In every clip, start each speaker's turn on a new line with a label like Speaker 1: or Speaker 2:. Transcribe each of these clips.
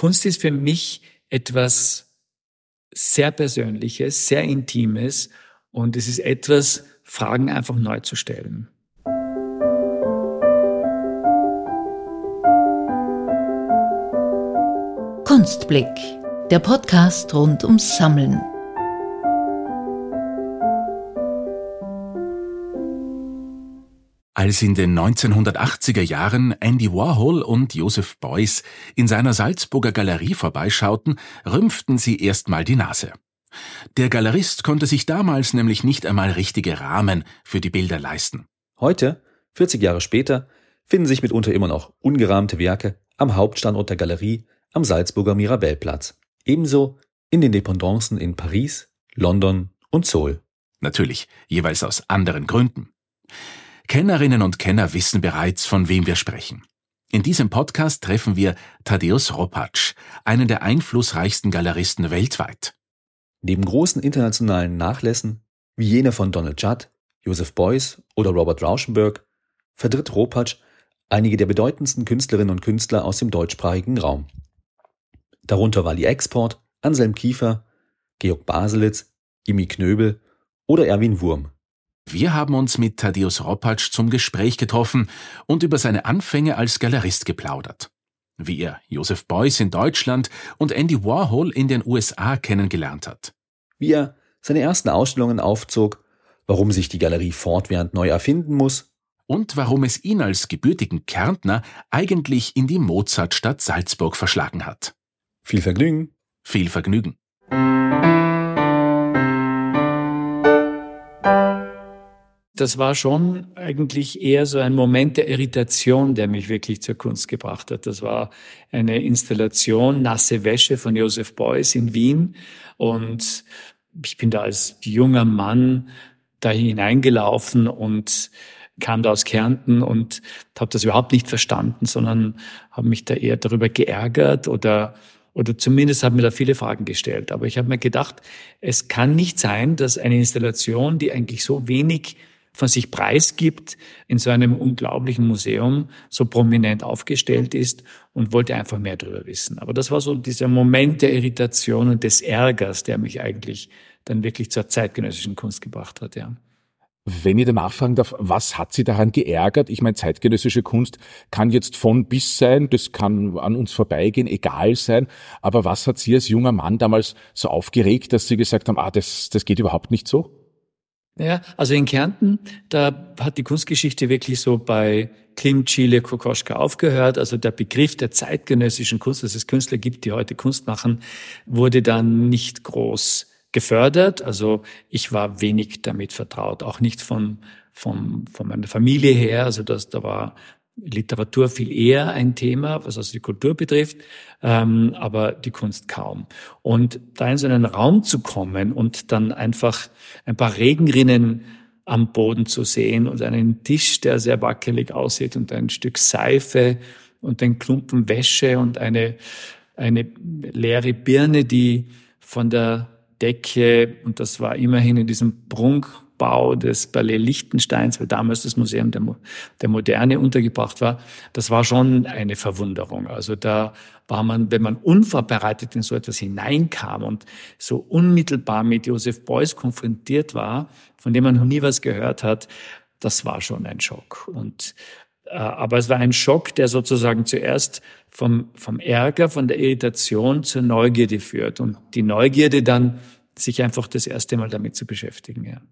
Speaker 1: Kunst ist für mich etwas sehr Persönliches, sehr Intimes und es ist etwas, Fragen einfach neu zu stellen.
Speaker 2: Kunstblick, der Podcast rund ums Sammeln.
Speaker 3: Als in den 1980er Jahren Andy Warhol und Joseph Beuys in seiner Salzburger Galerie vorbeischauten, rümpften sie erstmal die Nase. Der Galerist konnte sich damals nämlich nicht einmal richtige Rahmen für die Bilder leisten.
Speaker 4: Heute, 40 Jahre später, finden sich mitunter immer noch ungerahmte Werke am Hauptstandort der Galerie am Salzburger Mirabellplatz. Ebenso in den Dependancen in Paris, London und Seoul.
Speaker 3: Natürlich, jeweils aus anderen Gründen. Kennerinnen und Kenner wissen bereits, von wem wir sprechen. In diesem Podcast treffen wir Tadeusz Ropacz, einen der einflussreichsten Galeristen weltweit.
Speaker 4: Neben großen internationalen Nachlässen, wie jene von Donald Judd, Joseph Beuys oder Robert Rauschenberg, vertritt Ropacz einige der bedeutendsten Künstlerinnen und Künstler aus dem deutschsprachigen Raum. Darunter Wally Export, Anselm Kiefer, Georg Baselitz, Imi Knöbel oder Erwin Wurm.
Speaker 3: Wir haben uns mit Thaddeus Ropatsch zum Gespräch getroffen und über seine Anfänge als Galerist geplaudert. Wie er Joseph Beuys in Deutschland und Andy Warhol in den USA kennengelernt hat.
Speaker 4: Wie er seine ersten Ausstellungen aufzog, warum sich die Galerie fortwährend neu erfinden muss
Speaker 3: und warum es ihn als gebürtigen Kärntner eigentlich in die Mozartstadt Salzburg verschlagen hat.
Speaker 4: Viel Vergnügen.
Speaker 3: Viel Vergnügen.
Speaker 1: Das war schon eigentlich eher so ein Moment der Irritation, der mich wirklich zur Kunst gebracht hat. Das war eine Installation Nasse Wäsche von Joseph Beuys in Wien und ich bin da als junger Mann da hineingelaufen und kam da aus Kärnten und habe das überhaupt nicht verstanden, sondern habe mich da eher darüber geärgert oder oder zumindest habe mir da viele Fragen gestellt. Aber ich habe mir gedacht, es kann nicht sein, dass eine Installation, die eigentlich so wenig von sich preisgibt, in so einem unglaublichen Museum so prominent aufgestellt ist und wollte einfach mehr darüber wissen. Aber das war so dieser Moment der Irritation und des Ärgers, der mich eigentlich dann wirklich zur zeitgenössischen Kunst gebracht hat, ja.
Speaker 5: Wenn ich danach fragen darf, was hat Sie daran geärgert? Ich meine, zeitgenössische Kunst kann jetzt von bis sein, das kann an uns vorbeigehen, egal sein. Aber was hat Sie als junger Mann damals so aufgeregt, dass Sie gesagt haben, ah, das, das geht überhaupt nicht so?
Speaker 1: Ja, also in Kärnten, da hat die Kunstgeschichte wirklich so bei Klim, Chile, Kokoschka aufgehört. Also der Begriff der zeitgenössischen Kunst, dass es Künstler gibt, die heute Kunst machen, wurde dann nicht groß gefördert. Also ich war wenig damit vertraut, auch nicht von, von, von meiner Familie her. Also das, da war Literatur viel eher ein Thema, was also die Kultur betrifft, ähm, aber die Kunst kaum. Und da in so einen Raum zu kommen und dann einfach ein paar Regenrinnen am Boden zu sehen und einen Tisch, der sehr wackelig aussieht und ein Stück Seife und ein Klumpen Wäsche und eine, eine leere Birne, die von der Decke, und das war immerhin in diesem Prunk, Bau des Ballet Liechtensteins, weil damals das Museum der, der Moderne untergebracht war, das war schon eine Verwunderung. Also da war man, wenn man unvorbereitet in so etwas hineinkam und so unmittelbar mit Josef Beuys konfrontiert war, von dem man noch nie was gehört hat, das war schon ein Schock. Und äh, aber es war ein Schock, der sozusagen zuerst vom, vom Ärger, von der Irritation zur Neugierde führt und die Neugierde dann sich einfach das erste Mal damit zu beschäftigen. Ja.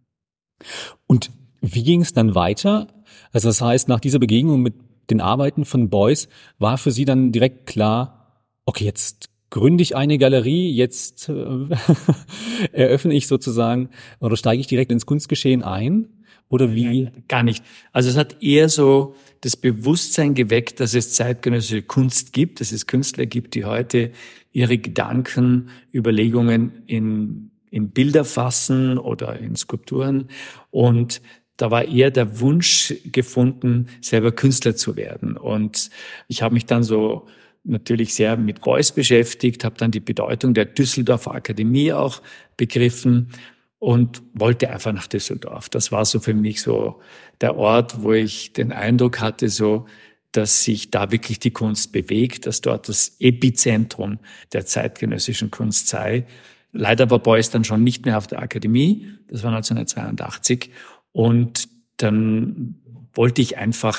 Speaker 5: Und wie ging es dann weiter? Also das heißt, nach dieser Begegnung mit den Arbeiten von Beuys war für Sie dann direkt klar, okay, jetzt gründe ich eine Galerie, jetzt äh, eröffne ich sozusagen oder steige ich direkt ins Kunstgeschehen ein? Oder wie?
Speaker 1: Nein, gar nicht. Also es hat eher so das Bewusstsein geweckt, dass es zeitgenössische Kunst gibt, dass es Künstler gibt, die heute ihre Gedanken, Überlegungen in in Bilder fassen oder in Skulpturen. Und da war eher der Wunsch gefunden, selber Künstler zu werden. Und ich habe mich dann so natürlich sehr mit Beuys beschäftigt, habe dann die Bedeutung der Düsseldorfer Akademie auch begriffen und wollte einfach nach Düsseldorf. Das war so für mich so der Ort, wo ich den Eindruck hatte, so dass sich da wirklich die Kunst bewegt, dass dort das Epizentrum der zeitgenössischen Kunst sei. Leider war Beuys dann schon nicht mehr auf der Akademie, das war 1982. Und dann wollte ich einfach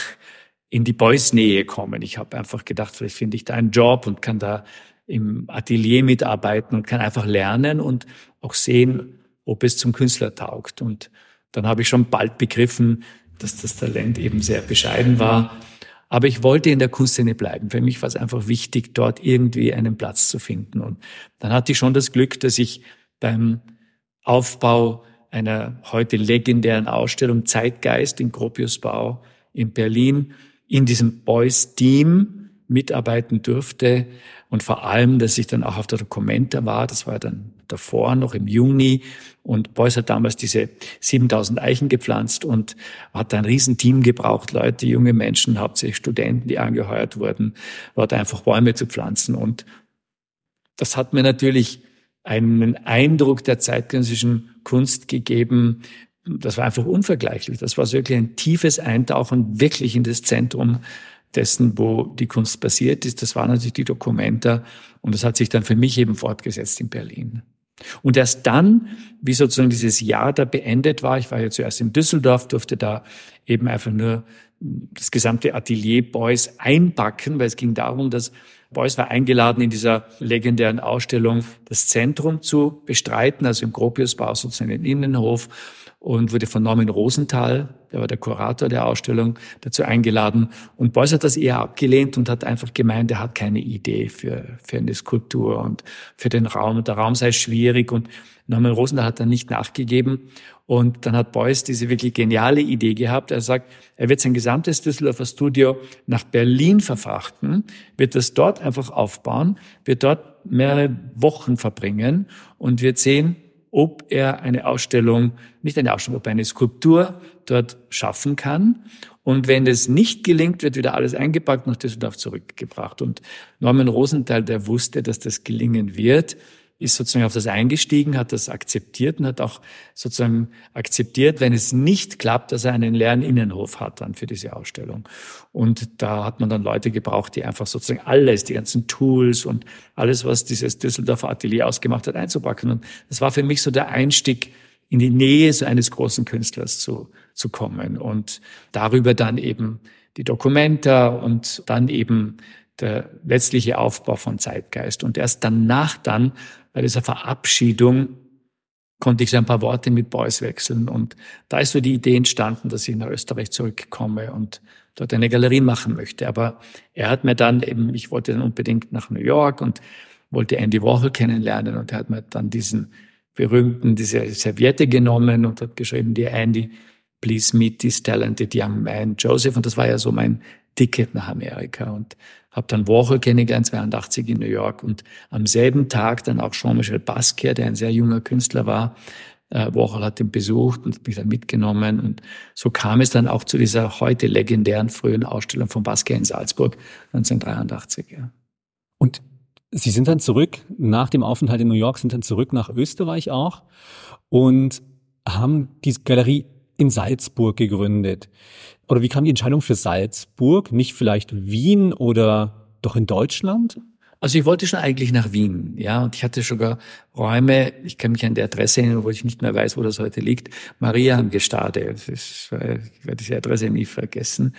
Speaker 1: in die Beuys Nähe kommen. Ich habe einfach gedacht, vielleicht finde ich da einen Job und kann da im Atelier mitarbeiten und kann einfach lernen und auch sehen, ob es zum Künstler taugt. Und dann habe ich schon bald begriffen, dass das Talent eben sehr bescheiden war. Aber ich wollte in der Kunstszene bleiben. Für mich war es einfach wichtig, dort irgendwie einen Platz zu finden. Und dann hatte ich schon das Glück, dass ich beim Aufbau einer heute legendären Ausstellung Zeitgeist in Gropiusbau in Berlin in diesem Boys-Team mitarbeiten durfte und vor allem, dass ich dann auch auf der Dokumenta war, das war dann davor, noch im Juni. Und Beuys hat damals diese 7000 Eichen gepflanzt und hat ein Riesenteam gebraucht, Leute, junge Menschen, hauptsächlich Studenten, die angeheuert wurden, dort einfach Bäume zu pflanzen. Und das hat mir natürlich einen Eindruck der zeitgenössischen Kunst gegeben. Das war einfach unvergleichlich. Das war wirklich ein tiefes Eintauchen wirklich in das Zentrum dessen, wo die Kunst passiert ist. Das waren natürlich die Dokumenta und das hat sich dann für mich eben fortgesetzt in Berlin. Und erst dann, wie sozusagen dieses Jahr da beendet war, ich war ja zuerst in Düsseldorf, durfte da eben einfach nur das gesamte Atelier Beuys einpacken, weil es ging darum, dass Beuys war eingeladen, in dieser legendären Ausstellung das Zentrum zu bestreiten, also im Gropiusbau sozusagen den Innenhof und wurde von Norman Rosenthal, der war der Kurator der Ausstellung, dazu eingeladen. Und Beuys hat das eher abgelehnt und hat einfach gemeint, er hat keine Idee für, für eine Skulptur und für den Raum. Und der Raum sei schwierig. Und Norman Rosenthal hat dann nicht nachgegeben. Und dann hat Beuys diese wirklich geniale Idee gehabt. Er sagt, er wird sein gesamtes Düsseldorfer Studio nach Berlin verfrachten, wird das dort einfach aufbauen, wird dort mehrere Wochen verbringen und wird sehen, ob er eine Ausstellung, nicht eine Ausstellung, ob er eine Skulptur dort schaffen kann. Und wenn es nicht gelingt, wird wieder alles eingepackt und nach Düsseldorf zurückgebracht. Und Norman Rosenthal, der wusste, dass das gelingen wird, ist sozusagen auf das eingestiegen, hat das akzeptiert und hat auch sozusagen akzeptiert, wenn es nicht klappt, dass er einen leeren Innenhof hat dann für diese Ausstellung. Und da hat man dann Leute gebraucht, die einfach sozusagen alles, die ganzen Tools und alles, was dieses Düsseldorfer Atelier ausgemacht hat, einzupacken. Und das war für mich so der Einstieg in die Nähe so eines großen Künstlers zu, zu kommen und darüber dann eben die Dokumenta und dann eben der letztliche Aufbau von Zeitgeist. Und erst danach dann bei dieser Verabschiedung konnte ich so ein paar Worte mit Beuys wechseln. Und da ist so die Idee entstanden, dass ich nach Österreich zurückkomme und dort eine Galerie machen möchte. Aber er hat mir dann eben, ich wollte dann unbedingt nach New York und wollte Andy Warhol kennenlernen und er hat mir dann diesen berühmten, diese Serviette genommen und hat geschrieben, dear Andy, please meet this talented young man, Joseph. Und das war ja so mein Ticket nach Amerika. Und habe dann Warhol kennengelernt, 82 in New York und am selben Tag dann auch Jean-Michel Basquiat, der ein sehr junger Künstler war. Äh, Warhol hat ihn besucht und mich dann mitgenommen und so kam es dann auch zu dieser heute legendären frühen Ausstellung von Basquiat in Salzburg 1983. Ja.
Speaker 5: Und Sie sind dann zurück, nach dem Aufenthalt in New York, sind dann zurück nach Österreich auch und haben die Galerie in Salzburg gegründet. Oder wie kam die Entscheidung für Salzburg? Nicht vielleicht Wien oder doch in Deutschland?
Speaker 1: Also ich wollte schon eigentlich nach Wien, ja, und ich hatte sogar Räume, ich kann mich an die Adresse erinnern, wo ich nicht mehr weiß, wo das heute liegt, Maria am Gestade, ich werde diese Adresse nie vergessen.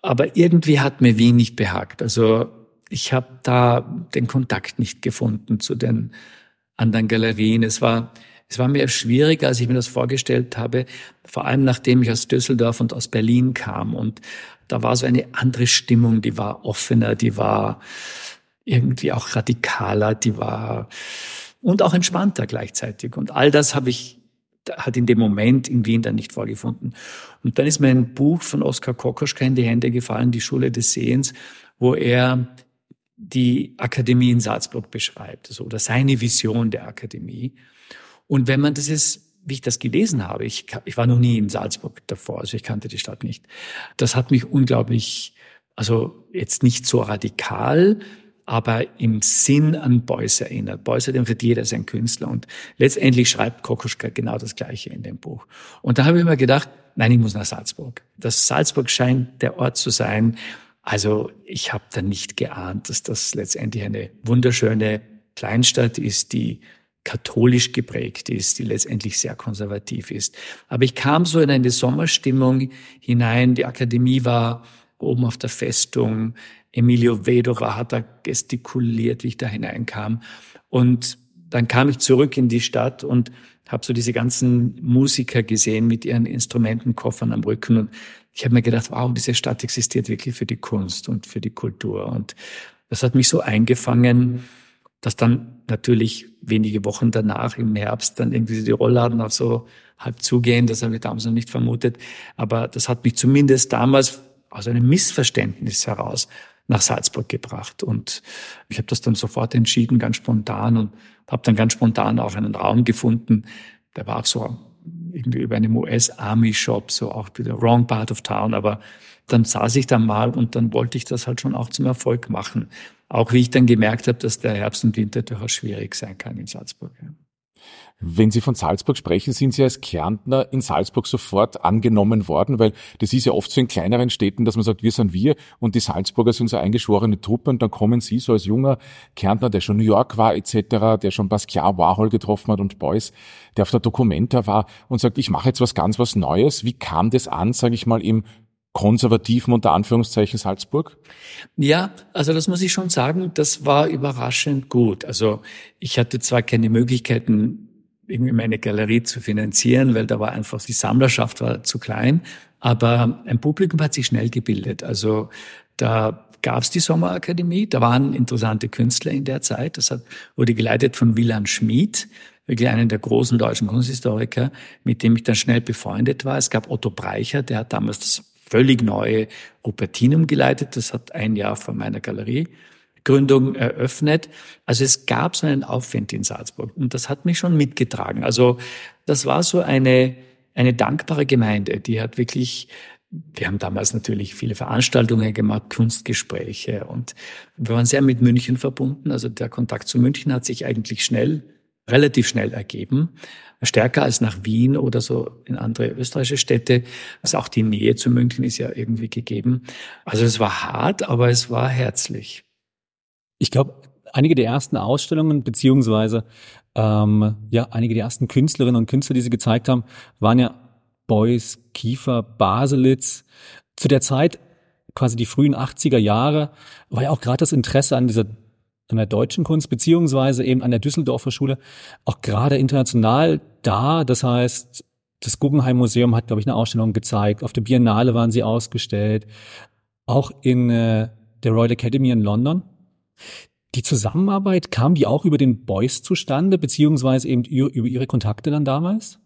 Speaker 1: Aber irgendwie hat mir Wien nicht behagt. Also ich habe da den Kontakt nicht gefunden zu den anderen Galerien. Es war, es war mir schwieriger, als ich mir das vorgestellt habe, vor allem nachdem ich aus Düsseldorf und aus Berlin kam. Und da war so eine andere Stimmung, die war offener, die war irgendwie auch radikaler, die war und auch entspannter gleichzeitig. Und all das habe ich hat in dem Moment in Wien dann nicht vorgefunden. Und dann ist mir ein Buch von Oskar Kokoschka in die Hände gefallen, Die Schule des Sehens, wo er die Akademie in Salzburg beschreibt, also, oder seine Vision der Akademie. Und wenn man das ist, wie ich das gelesen habe, ich, ich war noch nie in Salzburg davor, also ich kannte die Stadt nicht. Das hat mich unglaublich, also jetzt nicht so radikal, aber im Sinn an Beuys erinnert. Beuys hat für jeder sein Künstler und letztendlich schreibt Kokoschka genau das Gleiche in dem Buch. Und da habe ich mir gedacht, nein, ich muss nach Salzburg. Das Salzburg scheint der Ort zu sein, Also ich habe da nicht geahnt, dass das letztendlich eine wunderschöne Kleinstadt ist, die katholisch geprägt ist, die letztendlich sehr konservativ ist. Aber ich kam so in eine Sommerstimmung hinein. Die Akademie war oben auf der Festung. Emilio Vedova hat da gestikuliert, wie ich da hineinkam. Und dann kam ich zurück in die Stadt und habe so diese ganzen Musiker gesehen mit ihren Instrumentenkoffern am Rücken. Und ich habe mir gedacht, wow, diese Stadt existiert wirklich für die Kunst und für die Kultur. Und das hat mich so eingefangen, dass dann natürlich wenige Wochen danach im Herbst dann irgendwie die Rollladen auch so halb zugehen. Das habe ich damals noch nicht vermutet. Aber das hat mich zumindest damals aus einem Missverständnis heraus nach Salzburg gebracht. Und ich habe das dann sofort entschieden, ganz spontan und habe dann ganz spontan auch einen Raum gefunden. Der war auch so irgendwie über einem US-Army-Shop, so auch wieder wrong part of town. Aber dann saß ich da mal und dann wollte ich das halt schon auch zum Erfolg machen. Auch wie ich dann gemerkt habe, dass der Herbst und Winter durchaus schwierig sein kann in Salzburg.
Speaker 5: Wenn Sie von Salzburg sprechen, sind Sie als Kärntner in Salzburg sofort angenommen worden, weil das ist ja oft so in kleineren Städten, dass man sagt, wir sind wir und die Salzburger sind so eingeschworene Truppe und dann kommen Sie so als junger Kärntner, der schon New York war etc., der schon Basquiat, Warhol getroffen hat und Beuys, der auf der Documenta war und sagt, ich mache jetzt was ganz was Neues. Wie kam das an, sage ich mal, im konservativen unter Anführungszeichen Salzburg?
Speaker 1: Ja, also das muss ich schon sagen, das war überraschend gut. Also ich hatte zwar keine Möglichkeiten, irgendwie meine Galerie zu finanzieren, weil da war einfach die Sammlerschaft war zu klein. Aber ein Publikum hat sich schnell gebildet. Also da gab es die Sommerakademie, da waren interessante Künstler in der Zeit. Das hat, wurde geleitet von Wieland Schmid, wirklich einen der großen deutschen Kunsthistoriker, mit dem ich dann schnell befreundet war. Es gab Otto Breicher, der hat damals das völlig neue Rupertinum geleitet. Das hat ein Jahr vor meiner Galerie Gründung eröffnet. Also es gab so einen Aufwind in Salzburg und das hat mich schon mitgetragen. Also das war so eine, eine dankbare Gemeinde, die hat wirklich wir haben damals natürlich viele Veranstaltungen gemacht, Kunstgespräche und wir waren sehr mit München verbunden. Also der Kontakt zu München hat sich eigentlich schnell, relativ schnell ergeben. Stärker als nach Wien oder so in andere österreichische Städte. Also auch die Nähe zu München ist ja irgendwie gegeben. Also es war hart, aber es war herzlich.
Speaker 5: Ich glaube, einige der ersten Ausstellungen beziehungsweise ähm, ja einige der ersten Künstlerinnen und Künstler, die sie gezeigt haben, waren ja Beuys, Kiefer, Baselitz. Zu der Zeit, quasi die frühen 80er Jahre, war ja auch gerade das Interesse an dieser an der deutschen Kunst beziehungsweise eben an der Düsseldorfer Schule auch gerade international da. Das heißt, das Guggenheim Museum hat, glaube ich, eine Ausstellung gezeigt. Auf der Biennale waren sie ausgestellt. Auch in äh, der Royal Academy in London. Die Zusammenarbeit, kam die auch über den Beuys zustande, beziehungsweise eben über ihre Kontakte dann damals?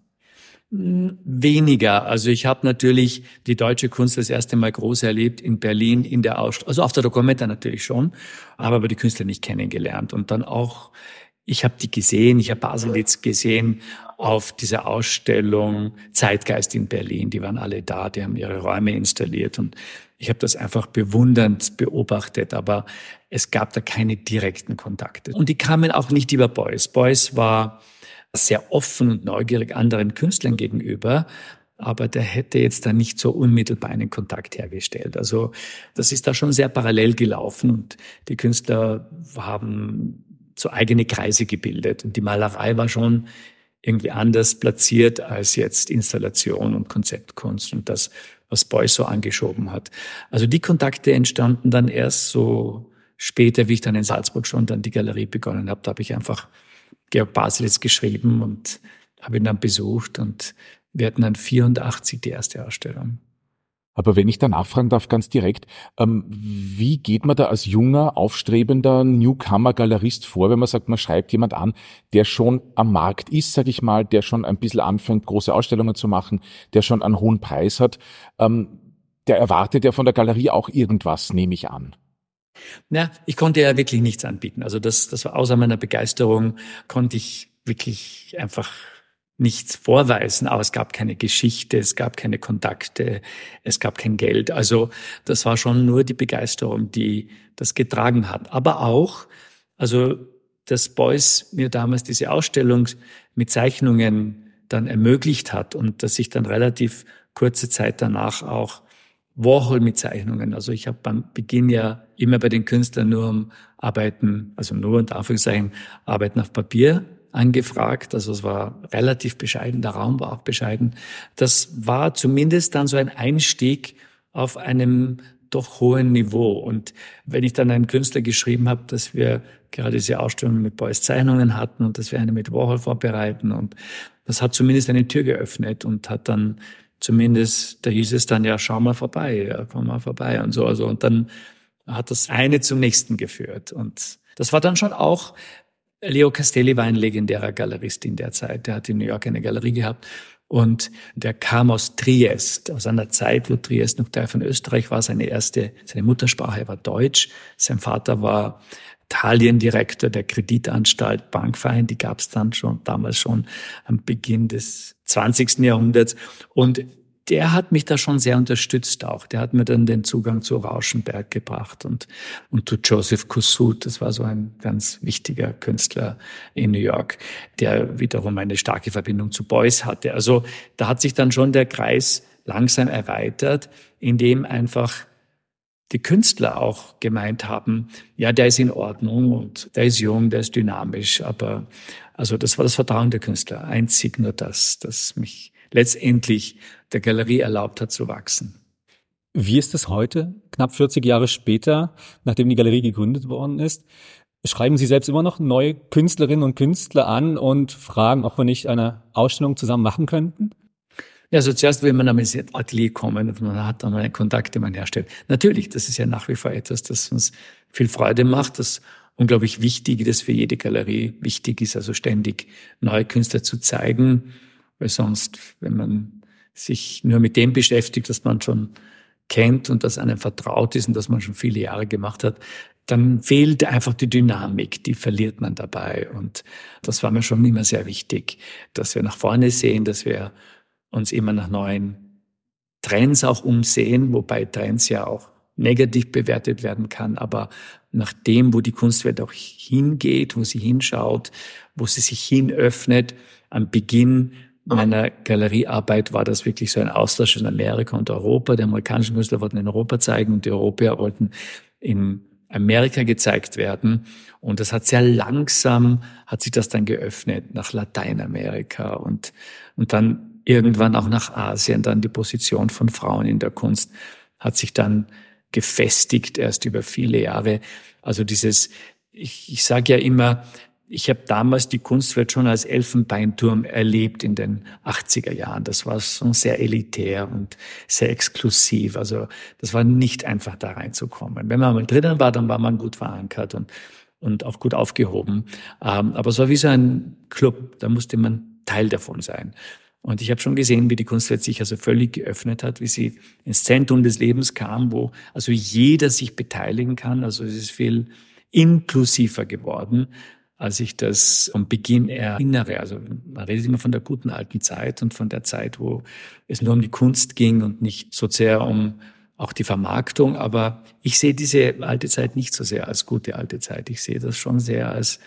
Speaker 1: Weniger. Also ich habe natürlich die deutsche Kunst das erste Mal groß erlebt in Berlin in der Ausstellung. Also auf der Dokumenta natürlich schon, aber über die Künstler nicht kennengelernt. Und dann auch, ich habe die gesehen, ich habe Baselitz gesehen auf dieser Ausstellung Zeitgeist in Berlin. Die waren alle da, die haben ihre Räume installiert und ich habe das einfach bewundernd beobachtet, aber es gab da keine direkten Kontakte. Und die kamen auch nicht über Beuys. Beuys war sehr offen und neugierig anderen Künstlern gegenüber, aber der hätte jetzt da nicht so unmittelbar einen Kontakt hergestellt. Also das ist da schon sehr parallel gelaufen und die Künstler haben so eigene Kreise gebildet und die Malerei war schon irgendwie anders platziert als jetzt Installation und Konzeptkunst und das, was Beuys so angeschoben hat. Also die Kontakte entstanden dann erst so später, wie ich dann in Salzburg schon dann die Galerie begonnen habe. Da habe ich einfach Georg Baselitz geschrieben und habe ihn dann besucht und wir hatten dann 84 die erste Ausstellung.
Speaker 5: Aber wenn ich da nachfragen darf, ganz direkt, ähm, wie geht man da als junger, aufstrebender Newcomer-Galerist vor, wenn man sagt, man schreibt jemand an, der schon am Markt ist, sag ich mal, der schon ein bisschen anfängt, große Ausstellungen zu machen, der schon einen hohen Preis hat, ähm, der erwartet ja von der Galerie auch irgendwas, nehme ich an.
Speaker 1: Na, ich konnte ja wirklich nichts anbieten. Also das, das war außer meiner Begeisterung, konnte ich wirklich einfach nichts vorweisen, aber es gab keine Geschichte, es gab keine Kontakte, es gab kein Geld. Also das war schon nur die Begeisterung, die das getragen hat. Aber auch, also dass Beuys mir damals diese Ausstellung mit Zeichnungen dann ermöglicht hat und dass ich dann relativ kurze Zeit danach auch Warhol mit Zeichnungen. Also ich habe beim Beginn ja immer bei den Künstlern nur um Arbeiten, also nur und Anführungszeichen Arbeiten auf Papier angefragt. Also es war relativ bescheiden, der Raum war auch bescheiden. Das war zumindest dann so ein Einstieg auf einem doch hohen Niveau. Und wenn ich dann einen Künstler geschrieben habe, dass wir gerade diese Ausstellung mit Beuys Zeichnungen hatten und dass wir eine mit Warhol vorbereiten und das hat zumindest eine Tür geöffnet und hat dann zumindest, da hieß es dann, ja, schau mal vorbei, ja, komm mal vorbei und so. Also, und dann hat das eine zum nächsten geführt. Und das war dann schon auch, Leo Castelli war ein legendärer Galerist in der Zeit. Der hat in New York eine Galerie gehabt. Und der kam aus Triest, aus einer Zeit, wo Triest noch Teil von Österreich war. Seine erste, seine Muttersprache war Deutsch. Sein Vater war Italiendirektor der Kreditanstalt Bankverein, die gab es dann schon damals schon am Beginn des 20. Jahrhunderts. Und der hat mich da schon sehr unterstützt auch. Der hat mir dann den Zugang zu Rauschenberg gebracht und, und zu Joseph Kusut. Das war so ein ganz wichtiger Künstler in New York, der wiederum eine starke Verbindung zu Beuys hatte. Also da hat sich dann schon der Kreis langsam erweitert, indem einfach die Künstler auch gemeint haben, ja, der ist in Ordnung und der ist jung, der ist dynamisch, aber also das war das Vertrauen der Künstler, einzig nur das, das mich letztendlich der Galerie erlaubt hat zu wachsen.
Speaker 5: Wie ist es heute, knapp 40 Jahre später, nachdem die Galerie gegründet worden ist? Schreiben Sie selbst immer noch neue Künstlerinnen und Künstler an und fragen, ob wir nicht eine Ausstellung zusammen machen könnten?
Speaker 1: Ja, also zuerst will man einmal ins Atelier kommen und man hat dann einen Kontakt, den man herstellt. Natürlich, das ist ja nach wie vor etwas, das uns viel Freude macht, das unglaublich wichtig, das für jede Galerie wichtig ist, also ständig neue Künstler zu zeigen, weil sonst, wenn man sich nur mit dem beschäftigt, was man schon kennt und das einem vertraut ist und das man schon viele Jahre gemacht hat, dann fehlt einfach die Dynamik, die verliert man dabei. Und das war mir schon immer sehr wichtig, dass wir nach vorne sehen, dass wir uns immer nach neuen Trends auch umsehen, wobei Trends ja auch negativ bewertet werden kann, aber nach dem, wo die Kunstwelt auch hingeht, wo sie hinschaut, wo sie sich hinöffnet, am Beginn meiner Galeriearbeit war das wirklich so ein Austausch in Amerika und Europa. Die amerikanischen Künstler wollten in Europa zeigen und die Europäer wollten in Amerika gezeigt werden. Und das hat sehr langsam, hat sich das dann geöffnet nach Lateinamerika und, und dann irgendwann auch nach Asien. Dann die Position von Frauen in der Kunst hat sich dann gefestigt erst über viele Jahre. Also dieses, ich, ich sage ja immer, ich habe damals die Kunstwelt schon als Elfenbeinturm erlebt in den 80er Jahren. Das war schon sehr elitär und sehr exklusiv. Also das war nicht einfach da reinzukommen. Wenn man mal drinnen war, dann war man gut verankert und, und auch gut aufgehoben. Ähm, aber es war wie so ein Club, da musste man Teil davon sein. Und ich habe schon gesehen, wie die Kunstwelt sich also völlig geöffnet hat, wie sie ins Zentrum des Lebens kam, wo also jeder sich beteiligen kann. Also es ist viel inklusiver geworden, als ich das am Beginn erinnere. Also man redet immer von der guten alten Zeit und von der Zeit, wo es nur um die Kunst ging und nicht so sehr um auch die Vermarktung. Aber ich sehe diese alte Zeit nicht so sehr als gute alte Zeit. Ich sehe das schon sehr als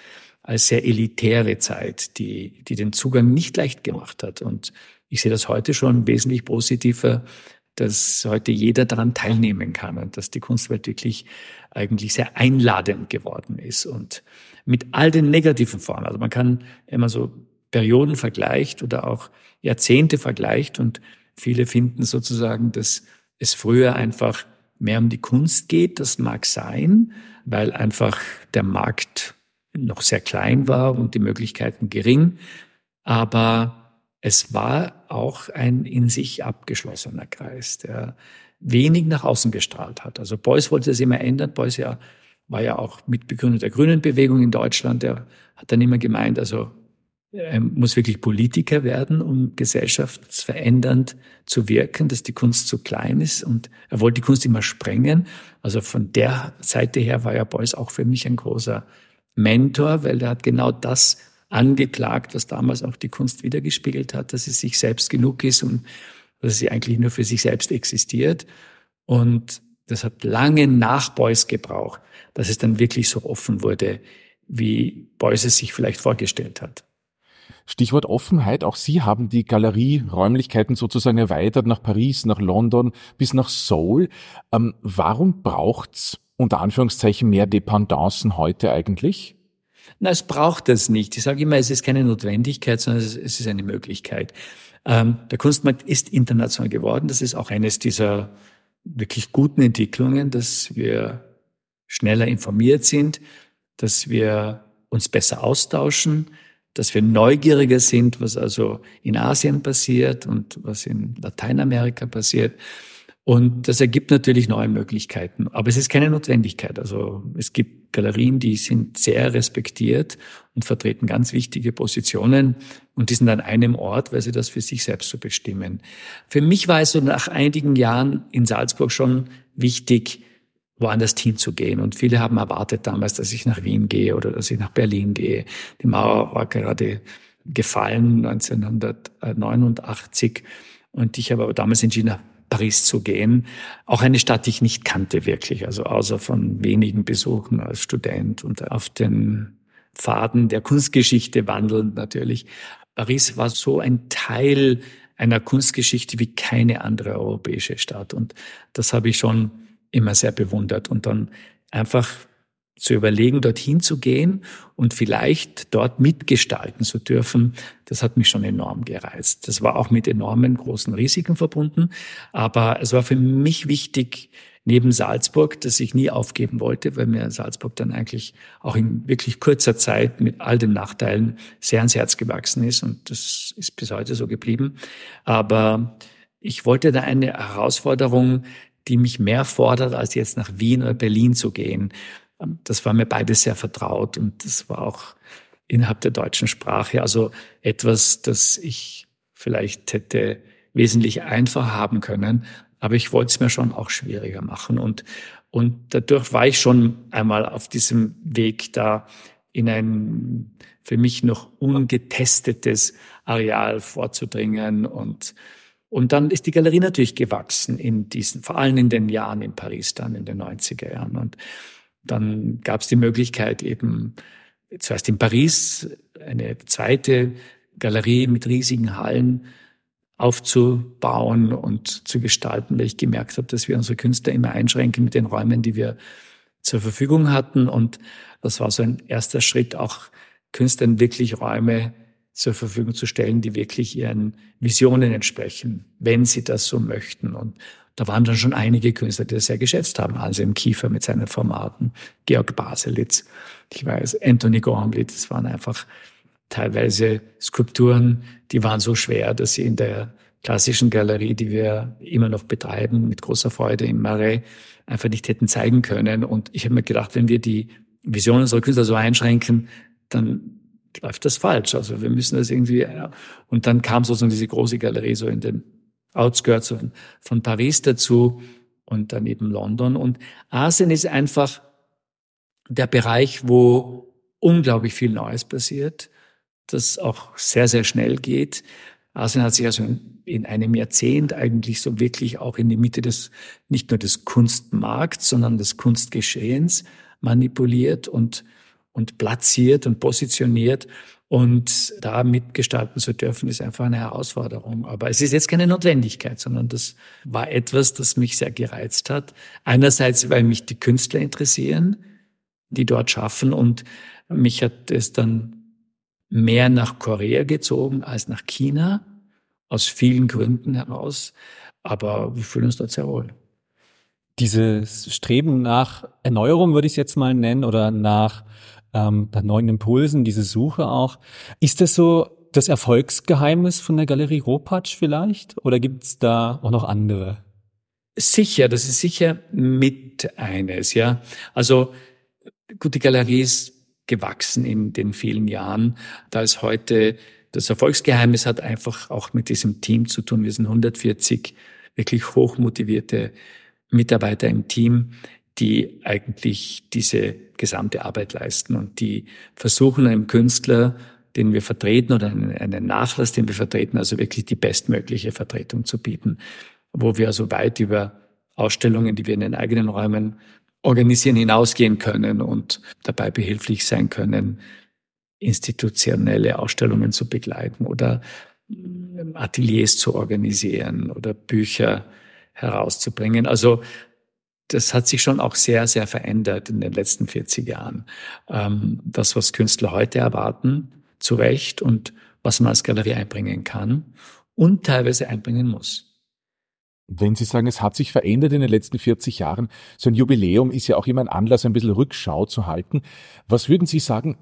Speaker 1: als sehr elitäre Zeit, die, die den Zugang nicht leicht gemacht hat. Und ich sehe das heute schon wesentlich positiver, dass heute jeder daran teilnehmen kann und dass die Kunstwelt wirklich eigentlich sehr einladend geworden ist und mit all den negativen Formen. Also man kann immer so Perioden vergleicht oder auch Jahrzehnte vergleicht und viele finden sozusagen, dass es früher einfach mehr um die Kunst geht. Das mag sein, weil einfach der Markt noch sehr klein war und die Möglichkeiten gering. Aber es war auch ein in sich abgeschlossener Kreis, der wenig nach außen gestrahlt hat. Also Beuys wollte es immer ändern. Beuys ja, war ja auch Mitbegründer der Grünen Bewegung in Deutschland. Er hat dann immer gemeint, also er muss wirklich Politiker werden, um gesellschaftsverändernd zu wirken, dass die Kunst zu klein ist. Und er wollte die Kunst immer sprengen. Also von der Seite her war ja Beuys auch für mich ein großer Mentor, weil er hat genau das angeklagt, was damals auch die Kunst wiedergespiegelt hat, dass sie sich selbst genug ist und dass sie eigentlich nur für sich selbst existiert. Und das hat lange nach Beuys gebraucht, dass es dann wirklich so offen wurde, wie Beuys es sich vielleicht vorgestellt hat.
Speaker 6: Stichwort Offenheit. Auch Sie haben die Galerieräumlichkeiten sozusagen erweitert nach Paris, nach London bis nach Seoul. Ähm, warum braucht's unter Anführungszeichen mehr Dependancen heute eigentlich?
Speaker 1: Na, es braucht es nicht. Ich sage immer, es ist keine Notwendigkeit, sondern es ist eine Möglichkeit. Ähm, der Kunstmarkt ist international geworden. Das ist auch eines dieser wirklich guten Entwicklungen, dass wir schneller informiert sind, dass wir uns besser austauschen, dass wir neugieriger sind, was also in Asien passiert und was in Lateinamerika passiert. Und das ergibt natürlich neue Möglichkeiten. Aber es ist keine Notwendigkeit. Also es gibt Galerien, die sind sehr respektiert und vertreten ganz wichtige Positionen und die sind an einem Ort, weil sie das für sich selbst so bestimmen. Für mich war es so nach einigen Jahren in Salzburg schon wichtig, woanders hinzugehen. Und viele haben erwartet damals, dass ich nach Wien gehe oder dass ich nach Berlin gehe. Die Mauer war gerade gefallen 1989 und ich habe aber damals entschieden, Paris zu gehen. Auch eine Stadt, die ich nicht kannte wirklich, also außer von wenigen Besuchen als Student und auf den Pfaden der Kunstgeschichte wandelnd natürlich. Paris war so ein Teil einer Kunstgeschichte wie keine andere europäische Stadt. Und das habe ich schon immer sehr bewundert. Und dann einfach zu überlegen, dorthin zu gehen und vielleicht dort mitgestalten zu dürfen, das hat mich schon enorm gereizt. Das war auch mit enormen großen Risiken verbunden. Aber es war für mich wichtig, neben Salzburg, dass ich nie aufgeben wollte, weil mir Salzburg dann eigentlich auch in wirklich kurzer Zeit mit all den Nachteilen sehr ans Herz gewachsen ist. Und das ist bis heute so geblieben. Aber ich wollte da eine Herausforderung, die mich mehr fordert, als jetzt nach Wien oder Berlin zu gehen. Das war mir beides sehr vertraut und das war auch innerhalb der deutschen Sprache. Also etwas, das ich vielleicht hätte wesentlich einfacher haben können, aber ich wollte es mir schon auch schwieriger machen und und dadurch war ich schon einmal auf diesem Weg da in ein für mich noch ungetestetes Areal vorzudringen und und dann ist die Galerie natürlich gewachsen in diesen, vor allem in den Jahren in Paris dann in den 90er Jahren und dann gab es die Möglichkeit eben zuerst in Paris eine zweite Galerie mit riesigen Hallen aufzubauen und zu gestalten, weil ich gemerkt habe, dass wir unsere Künstler immer einschränken mit den Räumen, die wir zur Verfügung hatten. Und das war so ein erster Schritt, auch Künstlern wirklich Räume zur Verfügung zu stellen, die wirklich ihren Visionen entsprechen, wenn sie das so möchten. Und da waren dann schon einige Künstler, die das sehr geschätzt haben. Also im Kiefer mit seinen Formaten, Georg Baselitz, ich weiß, Anthony Gormley, das waren einfach teilweise Skulpturen, die waren so schwer, dass sie in der klassischen Galerie, die wir immer noch betreiben, mit großer Freude im Marais, einfach nicht hätten zeigen können. Und ich habe mir gedacht, wenn wir die Visionen unserer Künstler so einschränken, dann läuft das falsch. Also wir müssen das irgendwie, ja. und dann kam sozusagen diese große Galerie so in den Outskirts von Paris dazu und daneben London. Und Asien ist einfach der Bereich, wo unglaublich viel Neues passiert, das auch sehr, sehr schnell geht. Asien hat sich also in einem Jahrzehnt eigentlich so wirklich auch in die Mitte des, nicht nur des Kunstmarkts, sondern des Kunstgeschehens manipuliert und, und platziert und positioniert. Und da mitgestalten zu dürfen, ist einfach eine Herausforderung. Aber es ist jetzt keine Notwendigkeit, sondern das war etwas, das mich sehr gereizt hat. Einerseits, weil mich die Künstler interessieren, die dort schaffen. Und mich hat es dann mehr nach Korea gezogen als nach China, aus vielen Gründen heraus. Aber wir fühlen uns dort sehr wohl.
Speaker 5: Dieses Streben nach Erneuerung würde ich es jetzt mal nennen oder nach ähm, nach neuen Impulsen, diese Suche auch. Ist das so das Erfolgsgeheimnis von der Galerie Ropatsch vielleicht? Oder gibt es da auch noch andere?
Speaker 1: Sicher, das ist sicher mit eines, ja. Also, gut, die Galerie ist gewachsen in den vielen Jahren. Da ist heute das Erfolgsgeheimnis hat einfach auch mit diesem Team zu tun. Wir sind 140 wirklich hochmotivierte Mitarbeiter im Team, die eigentlich diese gesamte Arbeit leisten und die versuchen einem Künstler, den wir vertreten oder einen Nachlass, den wir vertreten, also wirklich die bestmögliche Vertretung zu bieten, wo wir also weit über Ausstellungen, die wir in den eigenen Räumen organisieren, hinausgehen können und dabei behilflich sein können, institutionelle Ausstellungen zu begleiten oder ähm, Ateliers zu organisieren oder Bücher herauszubringen. Also das hat sich schon auch sehr, sehr verändert in den letzten 40 Jahren. Ähm, das, was Künstler heute erwarten, zu Recht und was man als Galerie einbringen kann und teilweise einbringen muss.
Speaker 6: Wenn Sie sagen, es hat sich verändert in den letzten 40 Jahren, so ein Jubiläum ist ja auch immer ein Anlass, ein bisschen Rückschau zu halten. Was würden Sie sagen,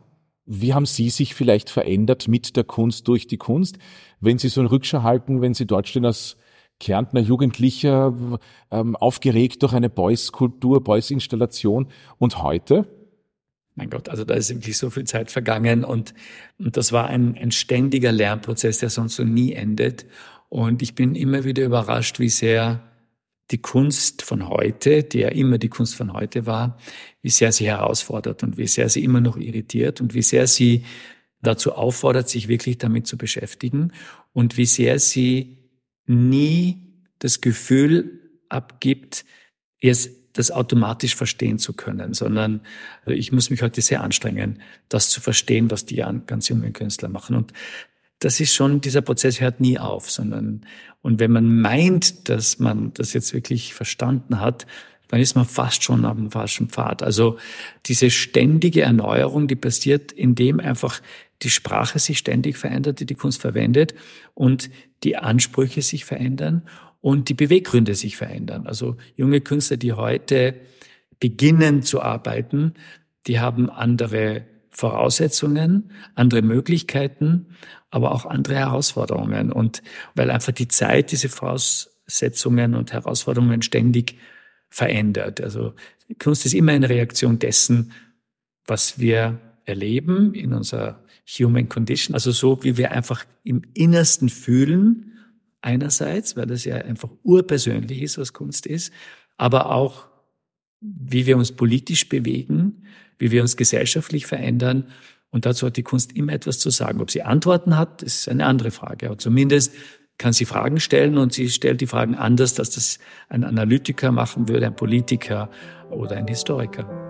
Speaker 6: wie haben Sie sich vielleicht verändert mit der Kunst durch die Kunst? Wenn Sie so einen Rückschau halten, wenn Sie dort stehen als Kärntner Jugendlicher, ähm, aufgeregt durch eine Beuys-Kultur, Beuys-Installation und heute?
Speaker 1: Mein Gott, also da ist wirklich so viel Zeit vergangen und, und das war ein, ein ständiger Lernprozess, der sonst so nie endet. Und ich bin immer wieder überrascht, wie sehr die Kunst von heute, die ja immer die Kunst von heute war, wie sehr sie herausfordert und wie sehr sie immer noch irritiert und wie sehr sie dazu auffordert, sich wirklich damit zu beschäftigen und wie sehr sie nie das Gefühl abgibt, erst das automatisch verstehen zu können, sondern ich muss mich heute sehr anstrengen, das zu verstehen, was die ganz jungen Künstler machen. Und das ist schon, dieser Prozess hört nie auf, sondern, und wenn man meint, dass man das jetzt wirklich verstanden hat, dann ist man fast schon am falschen Pfad. Also diese ständige Erneuerung, die passiert, indem einfach die Sprache sich ständig verändert, die die Kunst verwendet und die Ansprüche sich verändern und die Beweggründe sich verändern. Also junge Künstler, die heute beginnen zu arbeiten, die haben andere Voraussetzungen, andere Möglichkeiten, aber auch andere Herausforderungen. Und weil einfach die Zeit diese Voraussetzungen und Herausforderungen ständig verändert. Also Kunst ist immer eine Reaktion dessen, was wir erleben in unserer Human Condition. Also so, wie wir einfach im Innersten fühlen, einerseits, weil das ja einfach urpersönlich ist, was Kunst ist, aber auch, wie wir uns politisch bewegen, wie wir uns gesellschaftlich verändern. Und dazu hat die Kunst immer etwas zu sagen. Ob sie Antworten hat, ist eine andere Frage. Aber zumindest kann sie Fragen stellen und sie stellt die Fragen anders, dass das ein Analytiker machen würde, ein Politiker oder ein Historiker.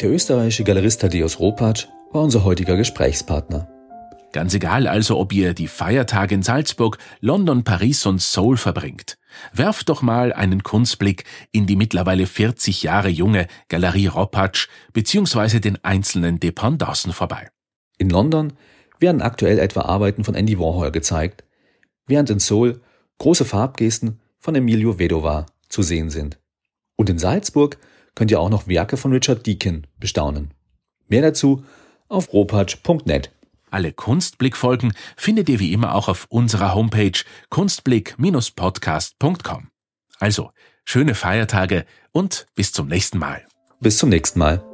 Speaker 4: Der österreichische Galerist Thaddeus Ropatsch war unser heutiger Gesprächspartner.
Speaker 3: Ganz egal also, ob ihr die Feiertage in Salzburg, London, Paris und Seoul verbringt. Werft doch mal einen Kunstblick in die mittlerweile 40 Jahre junge Galerie Ropatsch bzw. den einzelnen Dependancen vorbei.
Speaker 4: In London werden aktuell etwa Arbeiten von Andy Warhol gezeigt, während in Seoul große Farbgesten von Emilio Vedova zu sehen sind. Und in Salzburg könnt ihr auch noch Werke von Richard Deakin bestaunen. Mehr dazu auf ropatsch.net.
Speaker 3: Alle Kunstblick-Folgen findet ihr wie immer auch auf unserer Homepage kunstblick-podcast.com. Also, schöne Feiertage und bis zum nächsten Mal.
Speaker 4: Bis zum nächsten Mal.